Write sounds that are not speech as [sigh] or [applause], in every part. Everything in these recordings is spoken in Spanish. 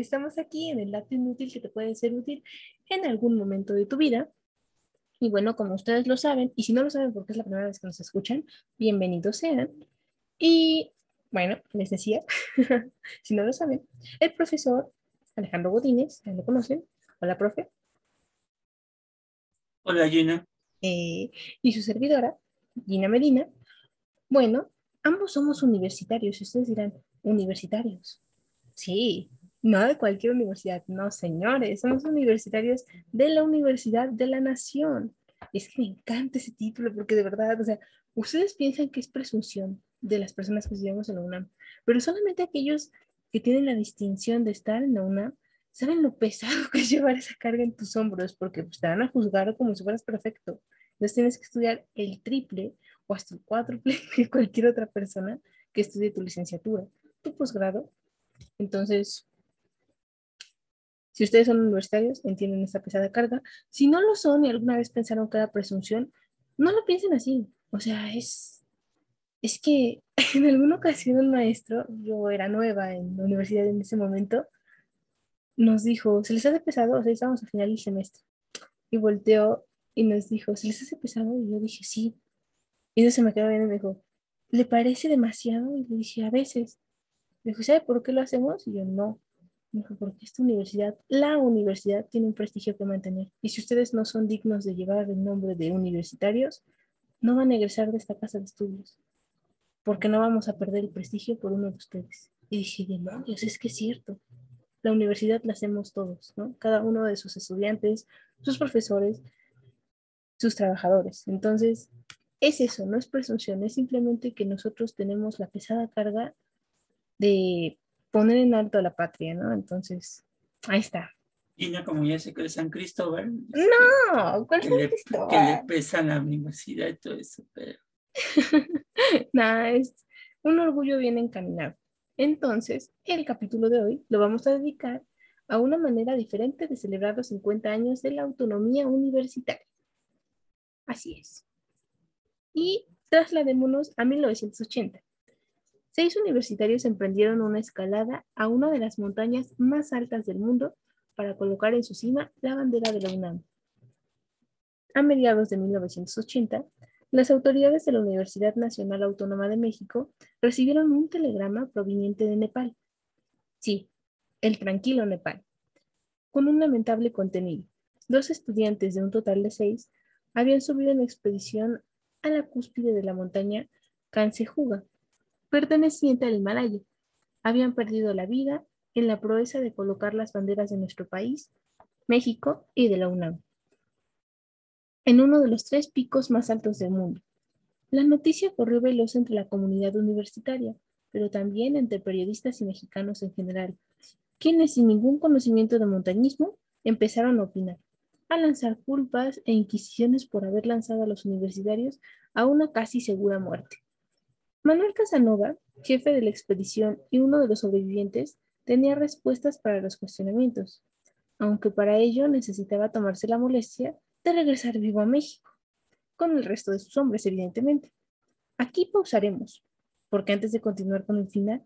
estamos aquí en el dato inútil que te puede ser útil en algún momento de tu vida. Y bueno, como ustedes lo saben, y si no lo saben porque es la primera vez que nos escuchan, bienvenidos sean. Y bueno, les decía, [laughs] si no lo saben, el profesor Alejandro Godínez, ya lo conocen. Hola, profe. Hola, Gina. Eh, y su servidora, Gina Medina. Bueno, ambos somos universitarios. Y ustedes dirán, ¿universitarios? Sí, no de cualquier universidad, no, señores, somos universitarios de la Universidad de la Nación. Es que me encanta ese título porque de verdad, o sea, ustedes piensan que es presunción de las personas que estudiamos en la UNAM, pero solamente aquellos que tienen la distinción de estar en la UNAM saben lo pesado que es llevar esa carga en tus hombros porque pues, te van a juzgar como si fueras perfecto. Entonces tienes que estudiar el triple o hasta el cuádruple [laughs] de cualquier otra persona que estudie tu licenciatura, tu posgrado. Entonces, si ustedes son universitarios, entienden esta pesada carga. Si no lo son y alguna vez pensaron que era presunción, no lo piensen así. O sea, es, es que [laughs] en alguna ocasión un maestro, yo era nueva en la universidad en ese momento, nos dijo, ¿se les hace pesado? O sea, estábamos a final del semestre. Y volteó y nos dijo, ¿se les hace pesado? Y yo dije, sí. Y eso se me quedó bien y me dijo, ¿le parece demasiado? Y le dije, a veces. Me dijo, ¿sabe por qué lo hacemos? Y yo, no. Porque esta universidad, la universidad, tiene un prestigio que mantener. Y si ustedes no son dignos de llevar el nombre de universitarios, no van a egresar de esta casa de estudios. Porque no vamos a perder el prestigio por uno de ustedes. Y dije, demonios, es que es cierto la universidad la hacemos todos, ¿no? Cada uno de sus estudiantes, sus profesores, sus trabajadores. Entonces, es eso, no es presunción, es simplemente que nosotros tenemos la pesada carga de poner en alto a la patria, ¿no? Entonces, ahí está. Y no como ya se cree San Cristóbal. No, ¿cuál San Cristóbal? Que le pesa la universidad y todo eso, pero... [laughs] Nada, es un orgullo bien encaminado. Entonces, el capítulo de hoy lo vamos a dedicar a una manera diferente de celebrar los 50 años de la autonomía universitaria. Así es. Y trasladémonos a 1980. Seis universitarios emprendieron una escalada a una de las montañas más altas del mundo para colocar en su cima la bandera de la UNAM. A mediados de 1980, las autoridades de la Universidad Nacional Autónoma de México recibieron un telegrama proveniente de Nepal. Sí, el tranquilo Nepal, con un lamentable contenido. Dos estudiantes de un total de seis habían subido en expedición a la cúspide de la montaña Kansejuga, perteneciente al Himalaya. Habían perdido la vida en la proeza de colocar las banderas de nuestro país, México y de la UNAM en uno de los tres picos más altos del mundo. La noticia corrió veloz entre la comunidad universitaria, pero también entre periodistas y mexicanos en general, quienes sin ningún conocimiento de montañismo empezaron a opinar, a lanzar culpas e inquisiciones por haber lanzado a los universitarios a una casi segura muerte. Manuel Casanova, jefe de la expedición y uno de los sobrevivientes, tenía respuestas para los cuestionamientos, aunque para ello necesitaba tomarse la molestia de regresar vivo a México, con el resto de sus hombres, evidentemente. Aquí pausaremos, porque antes de continuar con el final,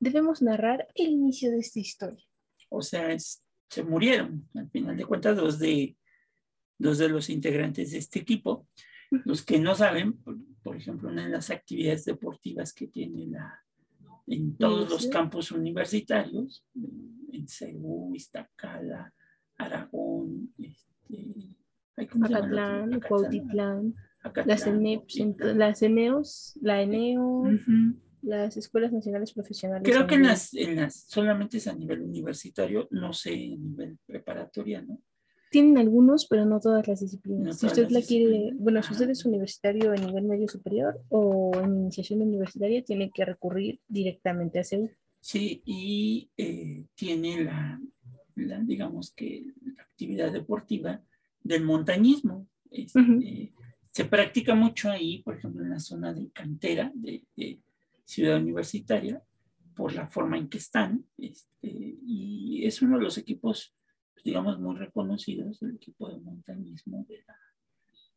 debemos narrar el inicio de esta historia. O sea, se murieron, al final de cuentas, dos de, dos de los integrantes de este equipo. Los que no saben, por, ejemplo, una de las actividades deportivas que tiene la, en todos los campos universitarios, en Ceú, Iztacala, Aragón, este, Acatlán, Cuautitlán, las, las ENEOS, la ENEO, las Escuelas Nacionales Profesionales. Creo que en las, en las, solamente es a nivel universitario, no sé, a nivel preparatoria, ¿no? Tienen algunos, pero no todas las disciplinas. si usted la quiere, bueno, si usted es universitario en nivel medio superior o en iniciación universitaria, tiene que recurrir directamente a CEU. Sí, y eh, tiene la, la, digamos que, la actividad deportiva del montañismo. Este, se practica mucho ahí, por ejemplo, en la zona de cantera de, Ciudad Universitaria, por la forma en que están. Este, y es uno de los equipos, pues, digamos, muy reconocidos, el equipo de montañismo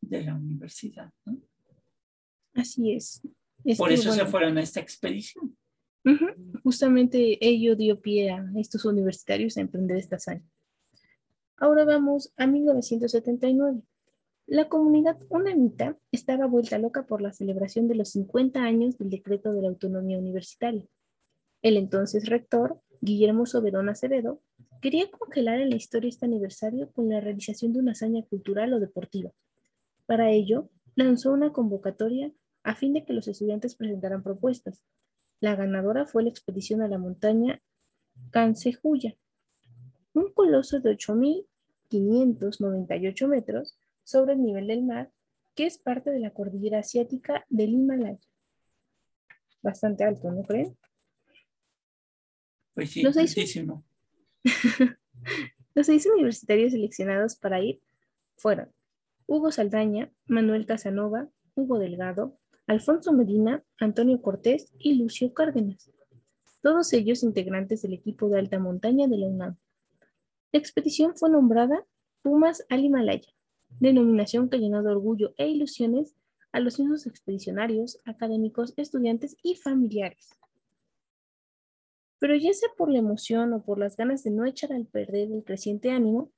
de la, universidad. Así es. por eso se fueron a esta expedición. Justamente ello dio pie a estos universitarios a emprender esta hazaña. Ahora vamos a 1979. La comunidad unamita estaba vuelta loca por la celebración de los 50 años del decreto de la autonomía universitaria. El entonces rector, Guillermo Soberón Acevedo, quería congelar en la historia este aniversario con la realización de una hazaña cultural o deportiva. Para ello, lanzó una convocatoria a fin de que los estudiantes presentaran propuestas. La ganadora fue la expedición a la montaña Cancejuya, un coloso de 8.598 metros sobre el nivel del mar, que es parte de la cordillera asiática del Himalaya. Bastante alto, ¿no creen? Pues sí, los seis, [laughs] los seis universitarios seleccionados para ir fueron Hugo Saldaña, Manuel Casanova, Hugo Delgado, Alfonso Medina, Antonio Cortés y Lucio Cárdenas, todos ellos integrantes del equipo de alta montaña de la UNAM. La expedición fue nombrada Pumas al Himalaya, denominación que llenó de orgullo e ilusiones a los mismos expedicionarios, académicos, estudiantes y familiares. Pero ya sea por la emoción o por las ganas de no echar al perder el creciente ánimo,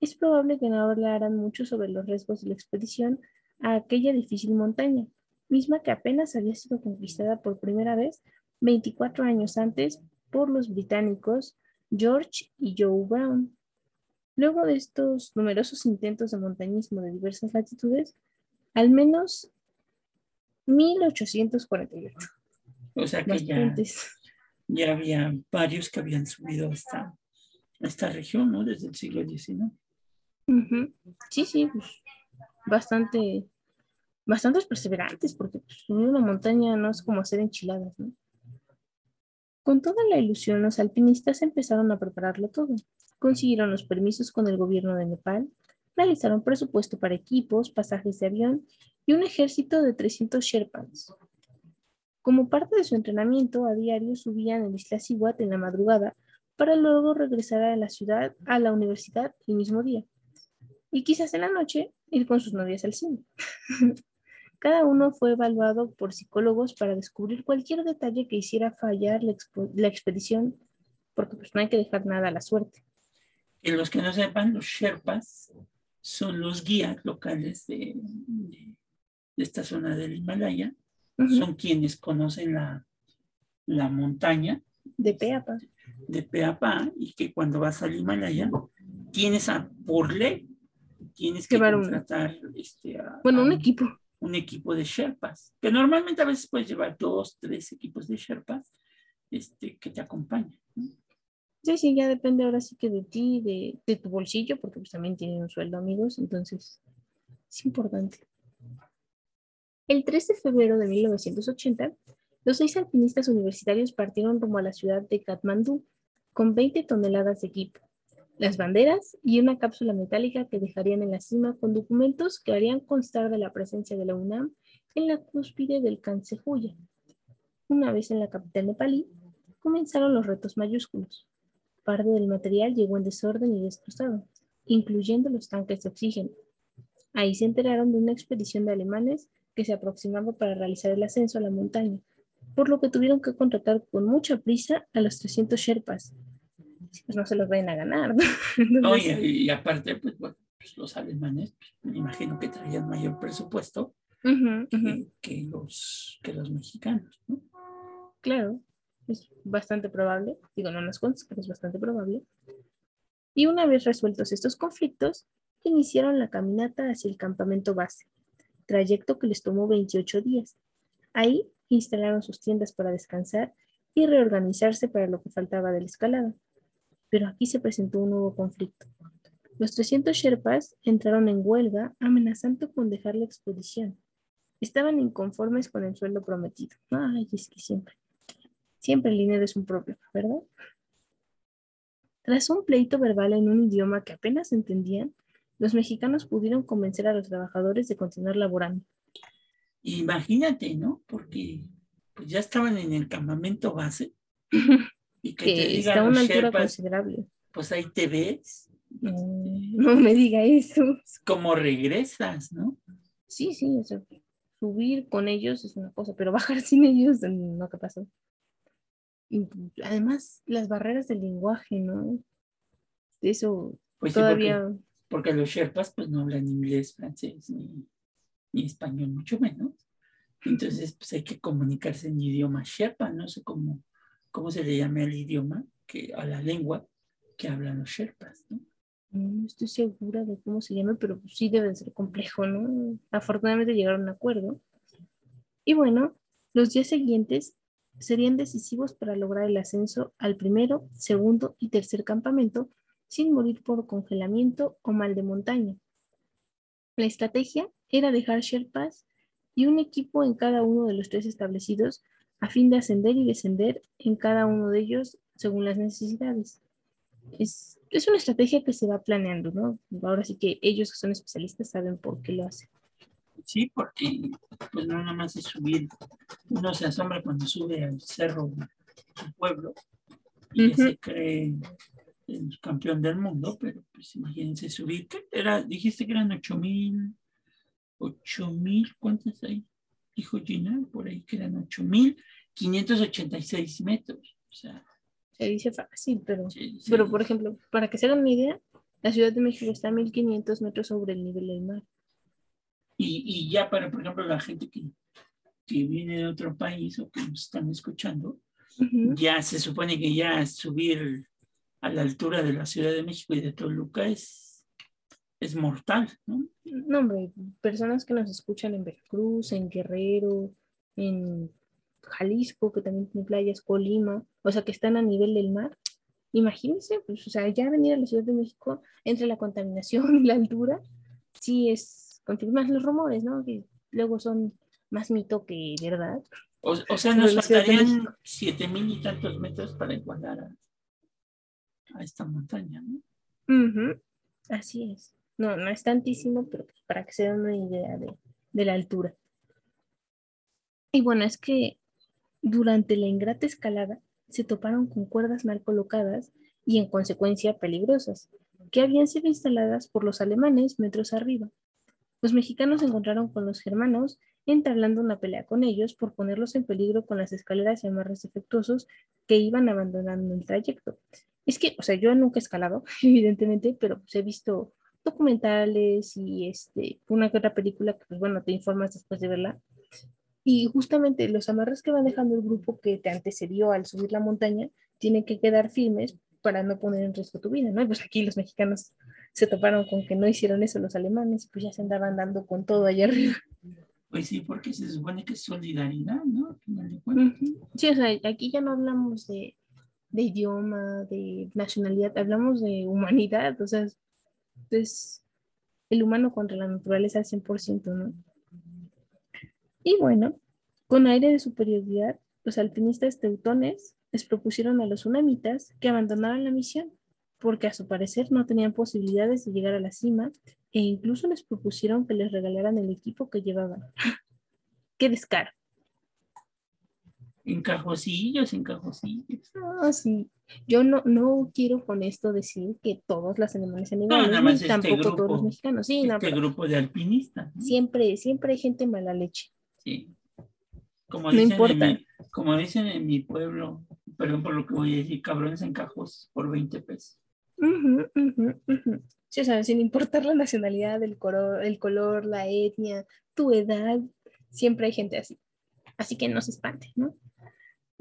es probable que no hablaran mucho sobre los riesgos de la expedición a aquella difícil montaña, misma que apenas había sido conquistada por primera vez 24 años antes por los británicos George y Joe Brown. Luego de estos numerosos intentos de montañismo de diversas latitudes, al menos 1848. O sea que ya, ya había varios que habían subido hasta esta región, ¿no? Desde el siglo XIX. Sí, sí, pues, bastante, perseverantes, porque pues, subir una montaña no es como hacer enchiladas, ¿no? Con toda la ilusión, los alpinistas empezaron a prepararlo todo. Consiguieron los permisos con el gobierno de Nepal, realizaron presupuesto para equipos, pasajes de avión y un ejército de 300 Sherpas. Como parte de su entrenamiento, a diario subían el Isla Siwat en la madrugada para luego regresar a la ciudad, a la universidad el mismo día. Y quizás en la noche ir con sus novias al cine. [laughs] Cada uno fue evaluado por psicólogos para descubrir cualquier detalle que hiciera fallar la, expedición, porque pues no hay que dejar nada a la suerte. Y los que no sepan, los Sherpas son los guías locales de, esta zona del Himalaya son quienes conocen la, la montaña. De Peapa. De Peapa, y que cuando vas al Himalaya, tienes a, por ley, tienes que contratar este, bueno, un equipo. Un equipo de Sherpas, que normalmente a veces puedes llevar dos, tres equipos de Sherpas este, que te acompañan. Sí, sí, ya depende ahora sí que de ti, de, de tu bolsillo, porque pues también tienen un sueldo, amigos, entonces es importante. El 3 de febrero de 1980, los seis alpinistas universitarios partieron rumbo a la ciudad de Katmandú con 20 toneladas de equipo, las banderas y una cápsula metálica que dejarían en la cima con documentos que harían constar de la presencia de la UNAM en la cúspide del Kansehuya. Una vez en la capital nepalí, comenzaron los retos mayúsculos. Parte del material llegó en desorden y destrozado, incluyendo los tanques de oxígeno. Ahí se enteraron de una expedición de alemanes que se aproximaba para realizar el ascenso a la montaña, por lo que tuvieron que contratar con mucha prisa a los 300 Sherpas. Pues no se los vayan a ganar. ¿no? [laughs] y, aparte, pues, pues, los alemanes, pues, me imagino que traían mayor presupuesto Que, los, que los mexicanos. ¿no? Claro, es bastante probable. Digo, no nos consta, pero es bastante probable. Y una vez resueltos estos conflictos, iniciaron la caminata hacia el campamento base, trayecto que les tomó 28 días. Ahí instalaron sus tiendas para descansar y reorganizarse para lo que faltaba de la escalada. Pero aquí se presentó un nuevo conflicto. Los 300 Sherpas entraron en huelga amenazando con dejar la expedición. Estaban inconformes con el sueldo prometido. Ay, es que siempre, siempre el dinero es un problema, ¿verdad? Tras un pleito verbal en un idioma que apenas entendían, los mexicanos pudieron convencer a los trabajadores de continuar laborando. Imagínate, ¿no? Porque pues ya estaban en el campamento base y que, [laughs] está a una altura considerable. Pues ahí te ves. No, me diga eso. Como regresas, ¿no? Sí, sí, subir con ellos es una cosa, pero bajar [laughs] sin ellos no, ¿qué pasó? además, las barreras del lenguaje, ¿no? Eso pues todavía... porque, los Sherpas pues no hablan inglés, francés, ni, ni español, mucho menos. Entonces, pues hay que comunicarse en idioma Sherpa, no sé cómo, cómo se le llama el idioma, que, a la lengua que hablan los Sherpas, ¿no? No estoy segura de cómo se llama, pero sí debe ser complejo, ¿no? Afortunadamente llegaron a un acuerdo. Y bueno, los días siguientes serían decisivos para lograr el ascenso al primero, segundo y tercer campamento sin morir por congelamiento o mal de montaña. La estrategia era dejar Sherpas y un equipo en cada uno de los tres establecidos a fin de ascender y descender en cada uno de ellos según las necesidades. Es, es una estrategia que se va planeando, ¿no? Ahora sí que ellos que son especialistas saben por qué lo hacen. Sí, porque pues no nada más es subir, uno se asombra cuando sube al cerro del pueblo y se cree el campeón del mundo, pero pues imagínense subir, ¿qué era? Dijiste que eran ocho mil, ocho mil, ¿cuántas hay? Dijo Gina, por ahí que eran ocho mil, 586 metros, o sea. Se dice fácil, pero, pero por ejemplo, para que se hagan una idea, la Ciudad de México está a 1500 metros sobre el nivel del mar. Y, ya para, por ejemplo, la gente que, que viene de otro país o que nos están escuchando, ya se supone que ya subir a la altura de la Ciudad de México y de Toluca es, es mortal, ¿no? No, hombre, personas que nos escuchan en Veracruz, en Guerrero, en Jalisco, que también tiene playas, Colima, o sea, que están a nivel del mar. Imagínense, pues, o sea, ya venir a la Ciudad de México entre la contaminación y la altura, sí es confirmar los rumores, ¿no? Que luego son más mito que verdad. O, sea, nos faltarían siete mil y tantos metros para igualar a, esta montaña, ¿no? Así es. No, no es tantísimo, pero pues para que se den una idea de, de la altura. Y bueno, es que durante la ingrata escalada se toparon con cuerdas mal colocadas y en consecuencia peligrosas, que habían sido instaladas por los alemanes metros arriba. Los mexicanos se encontraron con los germanos entablando una pelea con ellos por ponerlos en peligro con las escaleras y amarres defectuosos que iban abandonando el trayecto. Es que, o sea, yo nunca he escalado, [laughs] evidentemente, pero pues he visto documentales y este, una que otra película que, pues bueno, te informas después de verla. Y justamente los amarres que van dejando el grupo que te antecedió al subir la montaña tienen que quedar firmes para no poner en riesgo tu vida, ¿no? pues aquí los mexicanos se toparon con que no hicieron eso los alemanes, pues ya se andaban dando con todo allá arriba. Pues sí, porque se supone que es solidaridad, ¿no? Sí, o sea, aquí ya no hablamos de, de, idioma, de nacionalidad, hablamos de humanidad, o sea, es el humano contra la naturaleza al 100%, ¿no? Y bueno, con aire de superioridad, los alpinistas teutones les propusieron a los tsunamitas que abandonaran la misión, porque a su parecer no tenían posibilidades de llegar a la cima e incluso les propusieron que les regalaran el equipo que llevaban. [laughs] ¡Qué descaro! Encajosillos, encajosillos. Ah, sí. Yo no, no quiero con esto decir que todos las animales sean iguales, este tampoco todos los mexicanos. Sí, este grupo de alpinistas. Siempre, siempre hay gente mala leche. Sí. Como no importa. como dicen en mi pueblo, perdón por lo que voy a decir, cabrones en cajos por 20 pesos. Sí, o sea, sin importar la nacionalidad, el color, el color, la etnia, tu edad, siempre hay gente así. Así que no se espante, ¿no?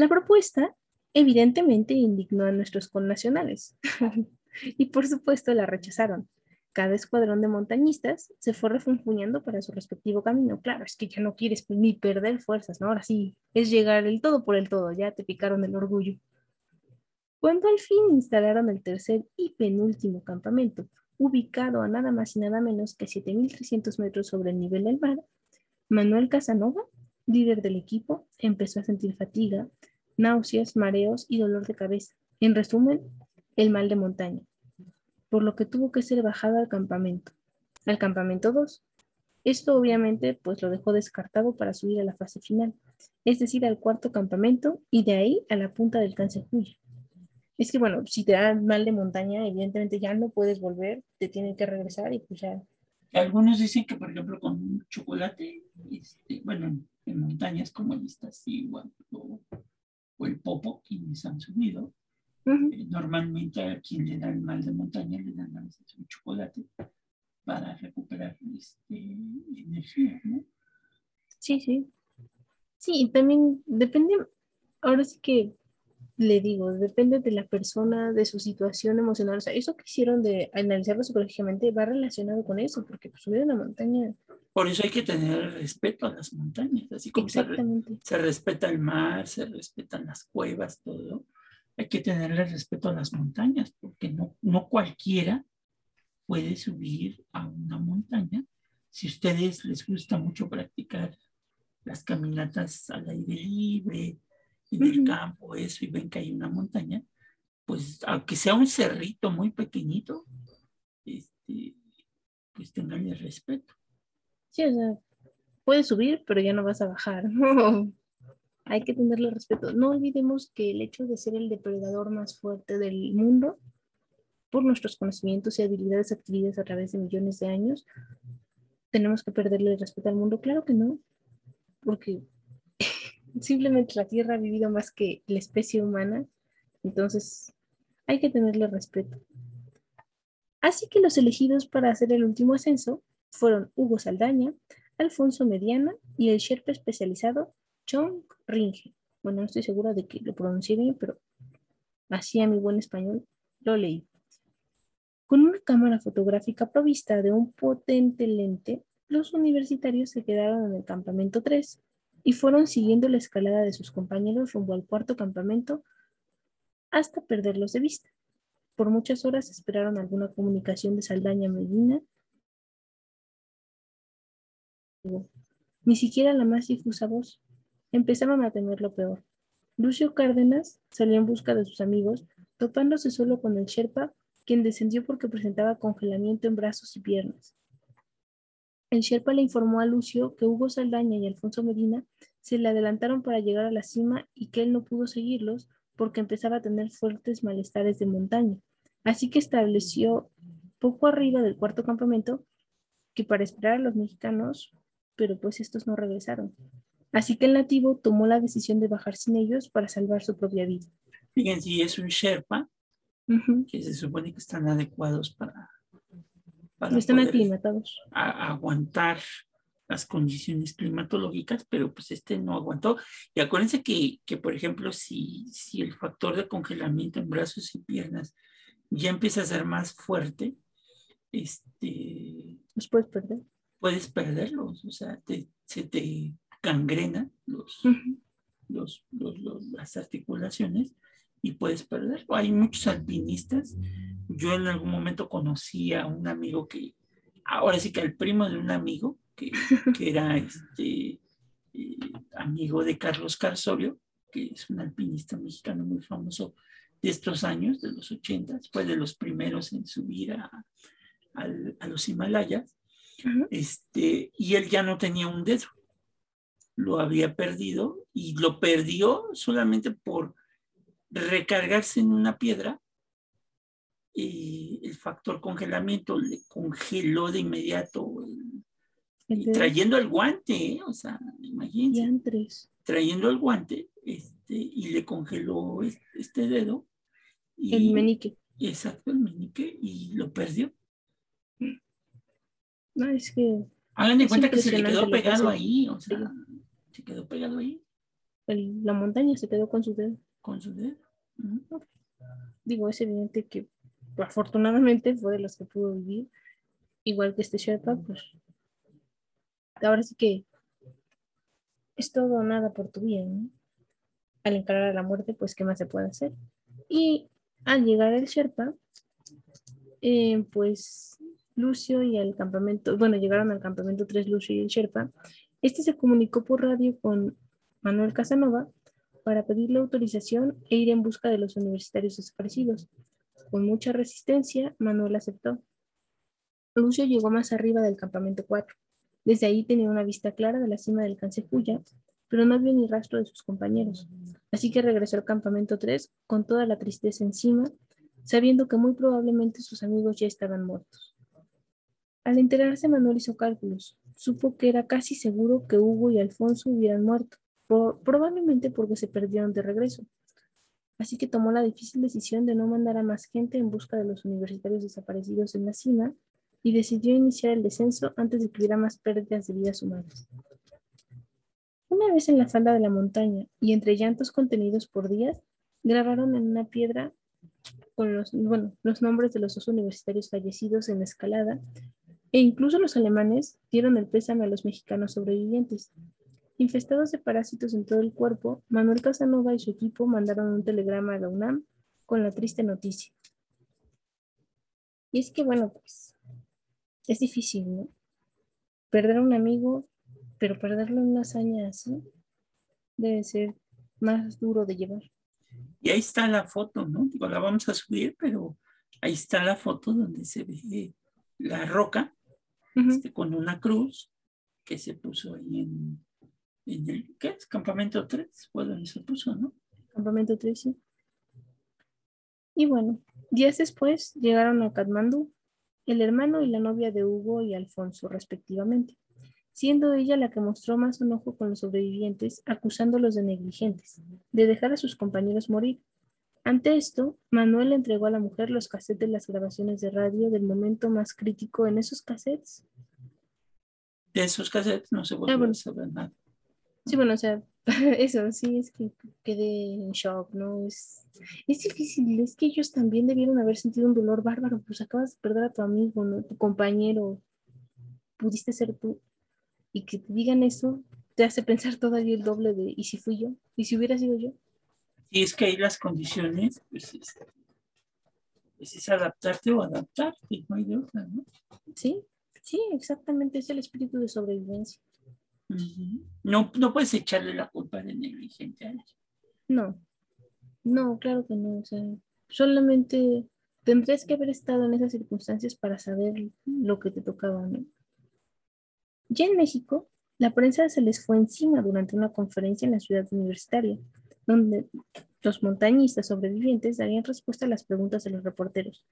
La propuesta evidentemente indignó a nuestros connacionales [laughs] y por supuesto la rechazaron. Cada escuadrón de montañistas se fue refunfuñando para su respectivo camino. Claro, es que ya no quieres ni perder fuerzas, ¿no? Ahora sí, es llegar el todo por el todo, ya te picaron el orgullo. Cuando al fin instalaron el tercer y penúltimo campamento, ubicado a nada más y nada menos que 7.300 metros sobre el nivel del mar, Manuel Casanova, líder del equipo, empezó a sentir fatiga, náuseas, mareos y dolor de cabeza. En resumen, el mal de montaña por lo que tuvo que ser bajado al campamento, al campamento 2. Esto obviamente pues lo dejó descartado para subir a la fase final, es decir, al cuarto campamento y de ahí a la punta del Cancejuya. Es que bueno, si te da mal de montaña, evidentemente ya no puedes volver, te tienen que regresar y pues ya. Algunos dicen que, por ejemplo, con chocolate, este, bueno, en montañas como estas, igual, o, o el popo, quienes han subido. Eh, normalmente a quien le da el mal de montaña le dan a veces un chocolate para recuperar este, energía, ¿no? Sí, sí. Sí, también depende, ahora sí que le digo, depende de la persona, de su situación emocional. O sea, eso que hicieron de analizarlo psicológicamente va relacionado con eso, porque pues, subir a la montaña. Por eso hay que tener respeto a las montañas, así como se, se, respeta el mar, se respetan las cuevas, todo. Hay que tenerle respeto a las montañas, porque no, no cualquiera puede subir a una montaña. Si a ustedes les gusta mucho practicar las caminatas al aire libre, en el campo, eso, y ven que hay una montaña, pues aunque sea un cerrito muy pequeñito, este, pues tenganle respeto. Sí, o sea, puedes subir, pero ya no vas a bajar. [laughs] Hay que tenerle respeto. No olvidemos que el hecho de ser el depredador más fuerte del mundo, por nuestros conocimientos y habilidades adquiridas a través de millones de años, tenemos que perderle el respeto al mundo. Claro que no, porque simplemente la Tierra ha vivido más que la especie humana, entonces hay que tenerle respeto. Así que los elegidos para hacer el último ascenso fueron Hugo Saldaña, Alfonso Mediana y el Sherpa especializado John Ringe. Bueno, no estoy segura de que lo pronuncie bien, pero así a mi buen español lo leí. Con una cámara fotográfica provista de un potente lente, los universitarios se quedaron en el campamento 3, y fueron siguiendo la escalada de sus compañeros rumbo al cuarto campamento hasta perderlos de vista. Por muchas horas esperaron alguna comunicación de Saldaña Medina. Ni siquiera la más difusa voz. Empezaron a temer lo peor. Lucio Cárdenas salió en busca de sus amigos, topándose solo con el Sherpa, quien descendió porque presentaba congelamiento en brazos y piernas. El Sherpa le informó a Lucio que Hugo Saldaña y Alfonso Medina se le adelantaron para llegar a la cima y que él no pudo seguirlos porque empezaba a tener fuertes malestares de montaña. Así que estableció poco arriba del cuarto campamento que para esperar a los mexicanos, pero pues estos no regresaron. Así que el nativo tomó la decisión de bajar sin ellos para salvar su propia vida. Fíjense, es un Sherpa que se supone que están adecuados para para están aclimatados. aguantar las condiciones climatológicas, pero pues este no aguantó. Y acuérdense que, que, por ejemplo, si, si el factor de congelamiento en brazos y piernas ya empieza a ser más fuerte, este... Los puedes perder. Puedes perderlos, o sea, se te gangrena los, los, las articulaciones y puedes perder. Hay muchos alpinistas. Yo en algún momento conocí a un amigo que, ahora sí que el primo de un amigo, que, [laughs] que era este, eh, amigo de Carlos Carsorio, que es un alpinista mexicano muy famoso de estos años, de los 80, fue de los primeros en subir a, a, los Himalayas, este, y él ya no tenía un dedo, lo había perdido y lo perdió solamente por recargarse en una piedra el factor congelamiento le congeló de inmediato, trayendo el guante, ¿eh? o sea, imagínense, trayendo el guante este, y le congeló este, dedo. Y, el menique. Exacto, el menique, y lo perdió. No, es que... Hagan de cuenta que se le quedó pegado ahí, o sea, se quedó pegado ahí. la montaña se quedó con su dedo. Con su dedo. Digo, es evidente que afortunadamente fue de los que pudo vivir, igual que este Sherpa, pues ahora sí que es todo nada por tu bien. Al encarar a la muerte, pues qué más se puede hacer. Y al llegar el Sherpa, eh, pues Lucio y al campamento, bueno, llegaron al campamento 3 Lucio y el Sherpa. Este se comunicó por radio con Manuel Casanova para pedirle autorización e ir en busca de los universitarios desaparecidos. Con mucha resistencia, Manuel aceptó. Lucio llegó más arriba del campamento 4. Desde ahí tenía una vista clara de la cima del Cancecuya, pero no vio ni rastro de sus compañeros. Así que regresó al campamento 3 con toda la tristeza encima, sabiendo que muy probablemente sus amigos ya estaban muertos. Al enterarse, Manuel hizo cálculos. Supo que era casi seguro que Hugo y Alfonso hubieran muerto, probablemente porque se perdieron de regreso. Así que tomó la difícil decisión de no mandar a más gente en busca de los universitarios desaparecidos en la cima y decidió iniciar el descenso antes de que hubiera más pérdidas de vidas humanas. Una vez en la falda de la montaña y entre llantos contenidos por días, grabaron en una piedra con los, los nombres de los dos universitarios fallecidos en la escalada e incluso los alemanes dieron el pésame a los mexicanos sobrevivientes. Infestados de parásitos en todo el cuerpo, Manuel Casanova y su equipo mandaron un telegrama a la UNAM con la triste noticia. Y es que, bueno, pues es difícil, ¿no? Perder a un amigo, pero perderlo en una hazaña así debe ser más duro de llevar. Y ahí está la foto, ¿no? Digo, la vamos a subir, pero ahí está la foto donde se ve la roca este, con una cruz que se puso ahí en, en el, ¿qué es? Campamento 3, fue donde se puso, ¿no? Campamento 3, sí. Y bueno, días después llegaron a Katmandú el hermano y la novia de Hugo y Alfonso, respectivamente, siendo ella la que mostró más enojo con los sobrevivientes, acusándolos de negligentes, de dejar a sus compañeros morir. Ante esto, Manuel entregó a la mujer los cassettes de las grabaciones de radio del momento más crítico en esos cassettes. De esos cassettes no se vuelve ah, a saber nada. Sí, bueno, o sea, [laughs] eso sí es que quedé en shock, ¿no? Es, es difícil, es que ellos también debieron haber sentido un dolor bárbaro, pues acabas de perder a tu amigo, ¿no? Tu compañero, pudiste ser tú, y que te digan eso te hace pensar todavía el doble de, ¿y si fui yo? ¿Y si hubiera sido yo? Y es que hay las condiciones, pues es, pues es adaptarte o adaptarte, no hay de otra, ¿no? Sí, sí, exactamente, es el espíritu de sobrevivencia. No, no puedes echarle la culpa de negligente a alguien. No, no, claro que no. O sea, solamente tendrías que haber estado en esas circunstancias para saber lo que te tocaba. ¿no? Ya en México, la prensa se les fue encima durante una conferencia en la ciudad universitaria, donde los montañistas sobrevivientes darían respuesta a las preguntas de los reporteros.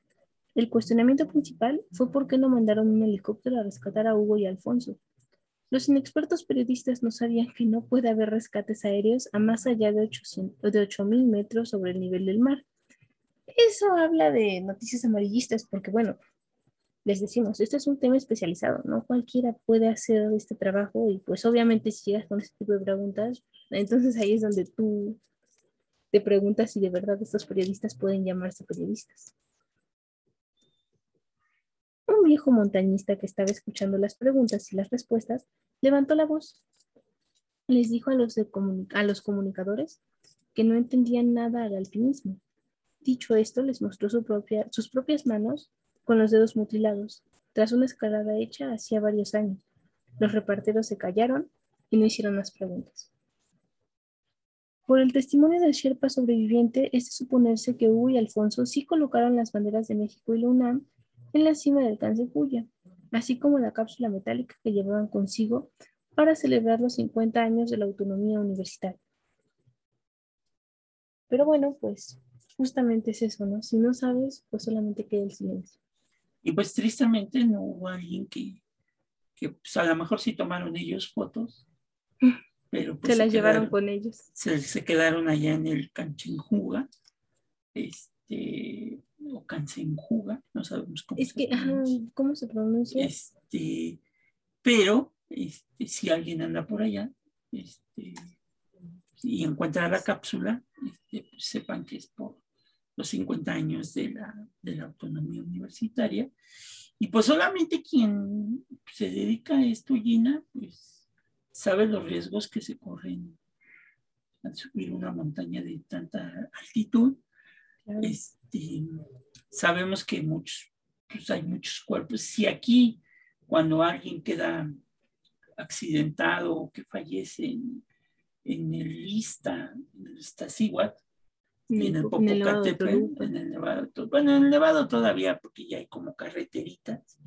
El cuestionamiento principal fue por qué no mandaron un helicóptero a rescatar a Hugo y Alfonso, los inexpertos periodistas no sabían que no puede haber rescates aéreos a más allá de 8.000 metros sobre el nivel del mar. Eso habla de noticias amarillistas porque, bueno, les decimos, este es un tema especializado, no cualquiera puede hacer este trabajo y pues obviamente si llegas con este tipo de preguntas, entonces ahí es donde tú te preguntas si de verdad estos periodistas pueden llamarse periodistas. Viejo montañista que estaba escuchando las preguntas y las respuestas levantó la voz. Les dijo a los, a los comunicadores que no entendían nada al alpinismo. Dicho esto, les mostró su propia, sus propias manos con los dedos mutilados, tras una escalada hecha hacía varios años. Los reparteros se callaron y no hicieron más preguntas. Por el testimonio del Sherpa sobreviviente, es de suponerse que Hugo y Alfonso sí colocaron las banderas de México y la UNAM en la cima del Cuya, así como la cápsula metálica que llevaban consigo para celebrar los 50 años de la autonomía universitaria. Pero bueno, pues justamente es eso, ¿no? Si no sabes, pues solamente queda el silencio. Y pues tristemente no hubo alguien que, que pues a lo mejor sí tomaron ellos fotos, [laughs] pero pues se las llevaron con ellos. Se, se, quedaron allá en el Canchenjuga, este, o Cancenjuga, no sabemos cómo es se que, pronuncia. ¿cómo se pronuncia? Este, pero este, si alguien anda por allá este, y encuentra la cápsula, este, pues sepan que es por los 50 años de la, de la autonomía universitaria. Y pues solamente quien se dedica a esto, Gina, pues sabe los riesgos que se corren al subir una montaña de tanta altitud. Este, sabemos que muchos, pues hay muchos cuerpos. Si aquí, cuando alguien queda accidentado o que fallece en, en el lista, en el Iztaccíhuatl, en el Popocatépetl, en el Nevado, bueno, en el Nevado todavía, porque ya hay como carreteritas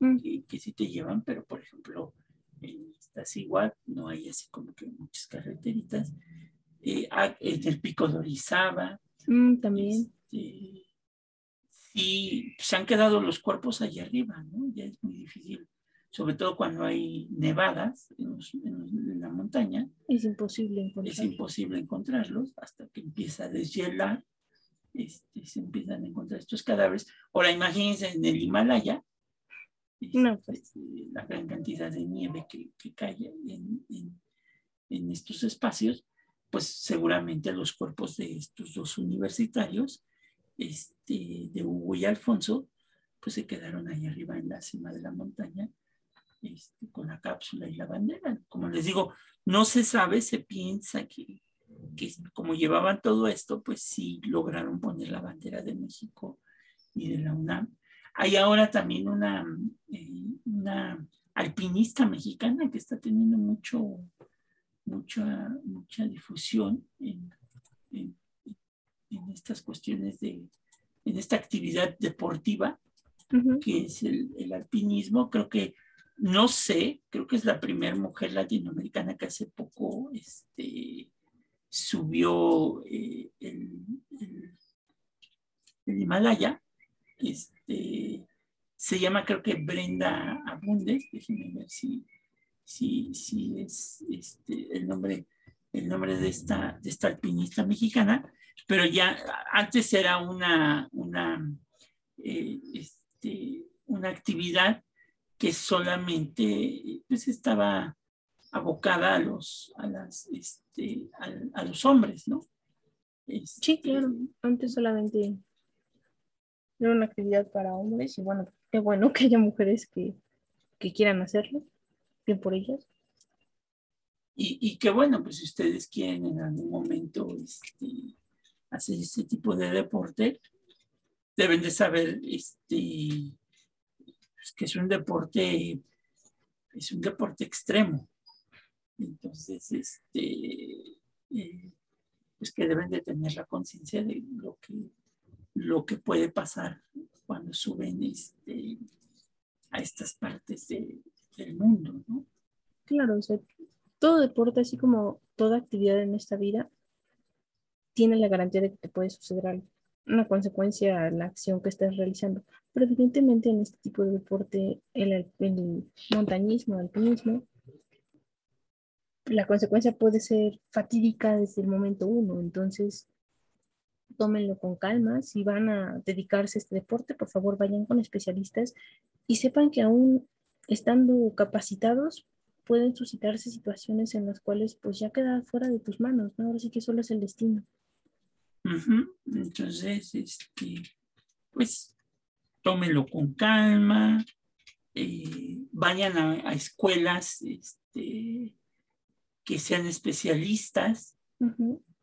mm. que, que sí te llevan, pero por ejemplo, en Iztaccíhuatl no hay así como que muchas carreteritas. Eh, ah, en el Pico de Orizaba. Mm, también. Este, se han quedado los cuerpos allá arriba, ¿no? Ya es muy difícil sobre todo cuando hay nevadas en, la montaña. Es imposible encontrarlos. Es imposible encontrarlos hasta que empieza a deshielar, este, se empiezan a encontrar estos cadáveres. Ahora imagínense en el Himalaya, no, pues. este, la gran cantidad de nieve que, cae en, en, estos espacios, pues seguramente los cuerpos de estos dos universitarios, este, de Hugo y Alfonso, pues se quedaron ahí arriba en la cima de la montaña este, con la cápsula y la bandera. Como les digo, no se sabe, se piensa que, que como llevaban todo esto, pues sí lograron poner la bandera de México y de la UNAM hay ahora también una, eh, una alpinista mexicana que está teniendo mucho, mucha, mucha difusión en, en, estas cuestiones de, en esta actividad deportiva, que es el, alpinismo. Creo que, no sé, creo que es la primera mujer latinoamericana que hace poco este, subió eh, el, el Himalaya. Este, se llama creo que Brenda Abundes, déjenme ver si, si, si es este, el, nombre, el nombre de esta, de esta alpinista mexicana, pero ya antes era una, una, eh, este, una actividad que solamente pues, estaba abocada a los, a las, este, a, los hombres, ¿no? sí, claro, antes solamente era una actividad para hombres y bueno, qué bueno que haya mujeres que, quieran hacerlo, bien por ellas. Y, y qué bueno, pues si ustedes quieren en algún momento este, hacer este tipo de deporte, deben de saber este, pues, que es un deporte, es un deporte extremo. Entonces, este, eh, pues que deben de tener la conciencia de lo que lo que puede pasar cuando suben este, a estas partes del mundo, ¿no? Claro, todo deporte, así como toda actividad en esta vida, tiene la garantía de que te puede suceder algo, una consecuencia a la acción que estás realizando. Pero evidentemente en este tipo de deporte, el, el montañismo, el alpinismo, la consecuencia puede ser fatídica desde el momento uno. Entonces, tómenlo con calma. Si van a dedicarse a este deporte, por favor vayan con especialistas y sepan que aún estando capacitados pueden suscitarse situaciones en las cuales pues ya queda fuera de tus manos, ¿no? Ahora sí que solo es el destino. Entonces, este, pues tómenlo con calma, eh, vayan a, escuelas este, que sean especialistas.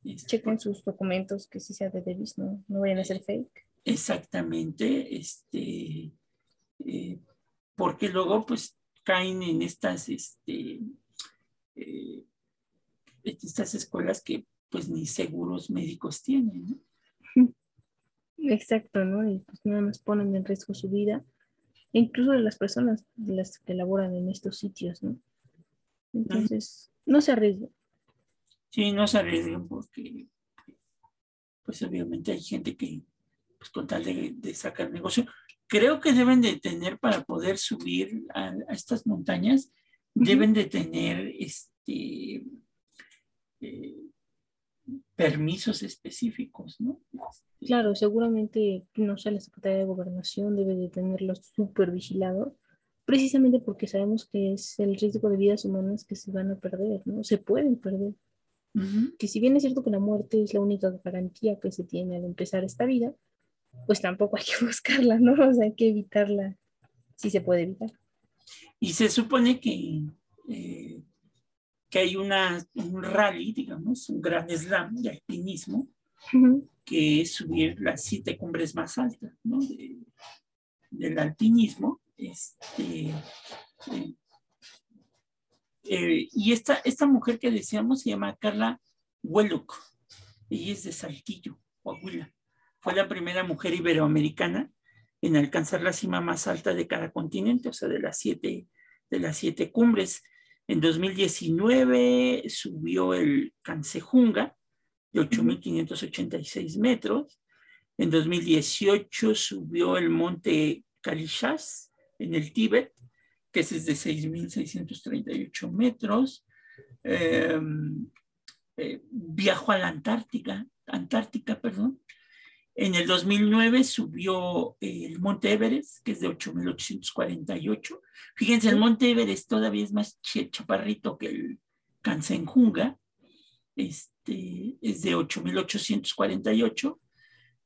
Chequen sus documentos, que sí sea de Davis, no, no vayan a ser fake. Exactamente, este, eh, porque luego pues caen en estas, este, eh, estas escuelas que pues ni seguros médicos tienen. [laughs] Exacto, ¿no? Y pues nada más ponen en riesgo su vida, incluso de las personas de las que laboran en estos sitios, ¿no? Entonces, no se arriesguen. Sí, no se arriesguen porque, pues obviamente hay gente que, pues con tal de, sacar negocio, creo que deben de tener para poder subir a, estas montañas, deben de tener este eh, permisos específicos, ¿no? Claro, seguramente, no sé, la Secretaría de Gobernación debe de tenerlos súper vigilados, precisamente porque sabemos que es el riesgo de vidas humanas que se van a perder, ¿no? Se pueden perder. Que si bien es cierto que la muerte es la única garantía que se tiene al empezar esta vida, pues tampoco hay que [laughs] buscarla, ¿no? O sea, hay que evitarla si se puede evitar. Y se supone que, eh, que hay una, un rally, digamos, un gran slam de alpinismo, que es subir las siete cumbres más altas, ¿no? del alpinismo. Este, eh, eh, y esta, esta mujer que decíamos se llama Carla Hueluc. Ella es de Saltillo, Coahuila. Fue la primera mujer iberoamericana en alcanzar la cima más alta de cada continente, o sea, de las siete, de las siete cumbres. En 2019 subió el Cancejunga de 8.586 metros. En 2018 subió el monte Kalishas en el Tíbet que es de 6.638 metros. Em, eh, viajó a la Antártica, Antártica, perdón. En el 2009 subió el Monte Everest, que es de 8.848. Fíjense, el Monte Everest todavía es más chaparrito que el Kansenjunga. Este, es de 8.848.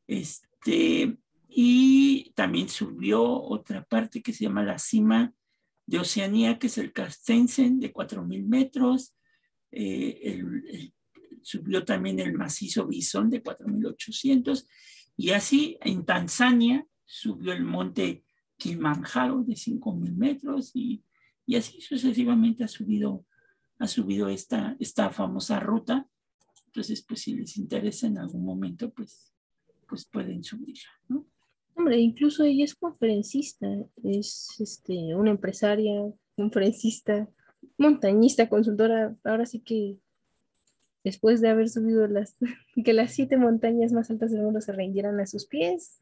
Este, y también subió otra parte que se llama la cima de Oceanía, que es el Carstensen, de 4.000 metros. Eh, subió también el macizo Bison de 4.800. Y así en Tanzania subió el monte Kilimanjaro de 5.000 metros y, y, así sucesivamente ha subido, ha subido esta, esta famosa ruta. Entonces, pues si les interesa en algún momento, pues, pues pueden subirla, ¿no? Hombre, incluso ella es conferencista, es este, una empresaria, conferencista, montañista, consultora. Ahora sí que después de haber subido las, [laughs] que las siete montañas más altas del mundo se rindieran a sus pies.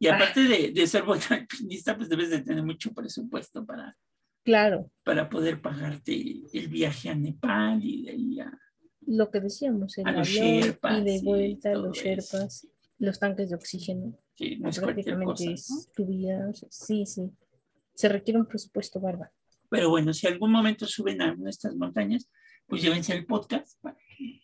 Y aparte de, de, ser montañista, pues debes de tener mucho presupuesto para, claro. para poder pagarte el viaje a Nepal y de ahí a... Lo que decíamos, el avión Sherpas y de vuelta, todo los eso. sherpas, los tanques de oxígeno. Sí, no es prácticamente cosa. es ¿no? tu vida. o sea, sí, sí. Se requiere un presupuesto bárbaro. Pero bueno, si algún momento suben a una de estas montañas, pues llévense el podcast para que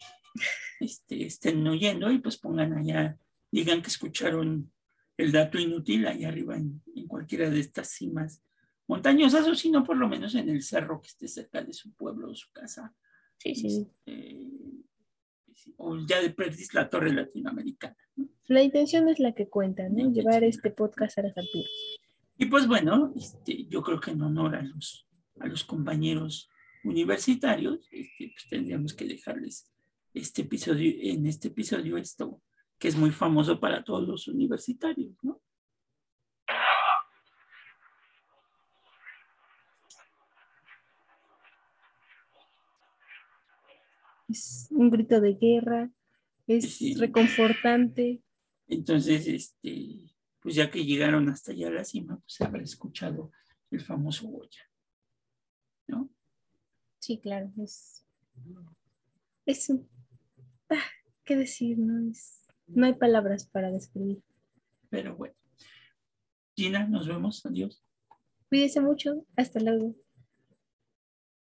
este, estén oyendo y pues pongan allá, digan que escucharon el dato inútil allá arriba en, en cualquiera de estas cimas montañosas o si no, por lo menos en el cerro que esté cerca de su pueblo o su casa. Sí, sí. Este, o ya de perdiz la torre latinoamericana. ¿no? La intención es la que cuenta, ¿no? Llevar este podcast a las alturas. Y pues bueno, este, yo creo que en honor a los, a los compañeros universitarios, este, pues tendríamos que dejarles este episodio, en este episodio esto, que es muy famoso para todos los universitarios, ¿no? Es un grito de guerra, es Sí. reconfortante. Entonces, este, pues ya que llegaron hasta allá a la cima, pues habrá escuchado el famoso Goya, ¿no? Sí, claro, es. Es. un- ah, ¿Qué decir? No, es, no hay palabras para describir. Pero bueno. Gina, nos vemos, adiós. Cuídese mucho, hasta luego.